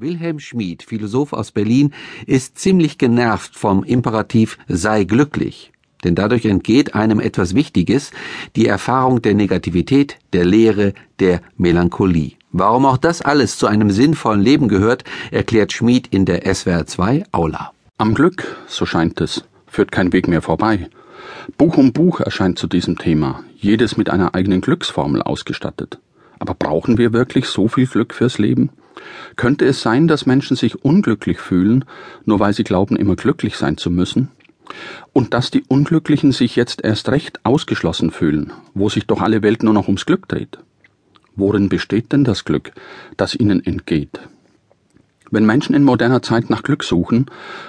Wilhelm Schmid, Philosoph aus Berlin, ist ziemlich genervt vom Imperativ sei glücklich. Denn dadurch entgeht einem etwas Wichtiges, die Erfahrung der Negativität, der Leere, der Melancholie. Warum auch das alles zu einem sinnvollen Leben gehört, erklärt Schmid in der SWR 2 Aula. Am Glück, so scheint es, führt kein Weg mehr vorbei. Buch um Buch erscheint zu diesem Thema, jedes mit einer eigenen Glücksformel ausgestattet. Aber brauchen wir wirklich so viel Glück fürs Leben? Könnte es sein, dass Menschen sich unglücklich fühlen, nur weil sie glauben, immer glücklich sein zu müssen? Und dass die Unglücklichen sich jetzt erst recht ausgeschlossen fühlen, wo sich doch alle Welt nur noch ums Glück dreht? Worin besteht denn das Glück, das ihnen entgeht? Wenn Menschen in moderner Zeit nach Glück suchen,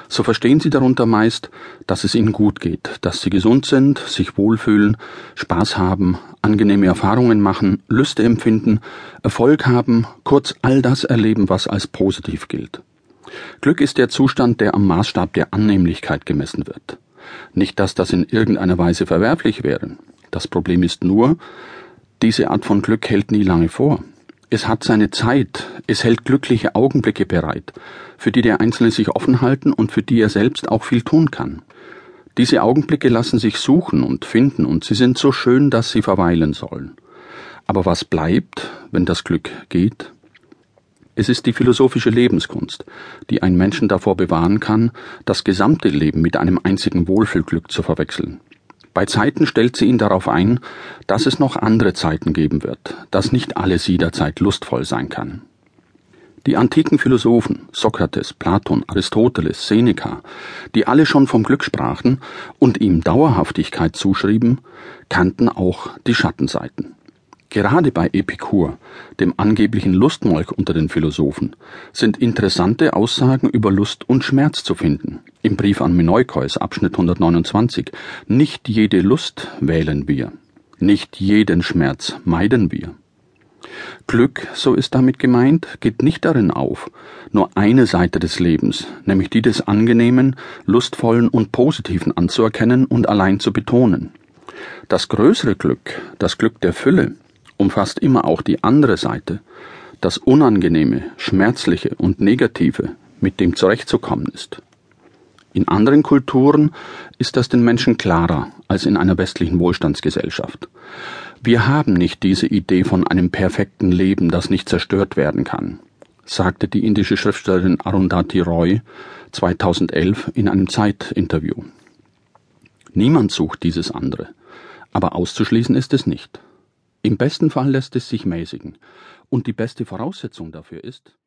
so verstehen sie darunter meist, dass es ihnen gut geht, dass sie gesund sind, sich wohlfühlen, Spaß haben, angenehme Erfahrungen machen, Lüste empfinden, Erfolg haben, kurz all das erleben, was als positiv gilt. Glück ist der Zustand, der am Maßstab der Annehmlichkeit gemessen wird. Nicht, dass das in irgendeiner Weise verwerflich wäre. Das Problem ist nur, diese Art von Glück hält nie lange vor. Es hat seine Zeit, es hält glückliche Augenblicke bereit, für die der Einzelne sich offen halten und für die er selbst auch viel tun kann. Diese Augenblicke lassen sich suchen und finden, und sie sind so schön, dass sie verweilen sollen. Aber was bleibt, wenn das Glück geht? Es ist die philosophische Lebenskunst, die einen Menschen davor bewahren kann, das gesamte Leben mit einem einzigen Wohlfühlglück zu verwechseln. Bei Zeiten stellt sie ihn darauf ein, dass es noch andere Zeiten geben wird, dass nicht alles jederzeit lustvoll sein kann. Die antiken Philosophen Sokrates, Platon, Aristoteles, Seneca, die alle schon vom Glück sprachen und ihm Dauerhaftigkeit zuschrieben, kannten auch die Schattenseiten. Gerade bei Epikur, dem angeblichen Lustmolch unter den Philosophen, sind interessante Aussagen über Lust und Schmerz zu finden. Im Brief an Minoikeus, Abschnitt 129, nicht jede Lust wählen wir, nicht jeden Schmerz meiden wir. Glück, so ist damit gemeint, geht nicht darin auf, nur eine Seite des Lebens, nämlich die des Angenehmen, Lustvollen und Positiven anzuerkennen und allein zu betonen. Das größere Glück, das Glück der Fülle, umfasst immer auch die andere Seite, das Unangenehme, Schmerzliche und Negative, mit dem zurechtzukommen ist. In anderen Kulturen ist das den Menschen klarer als in einer westlichen Wohlstandsgesellschaft. Wir haben nicht diese Idee von einem perfekten Leben, das nicht zerstört werden kann, sagte die indische Schriftstellerin Arundhati Roy 2011 in einem Zeitinterview. Niemand sucht dieses andere, aber auszuschließen ist es nicht. Im besten Fall lässt es sich mäßigen, und die beste Voraussetzung dafür ist,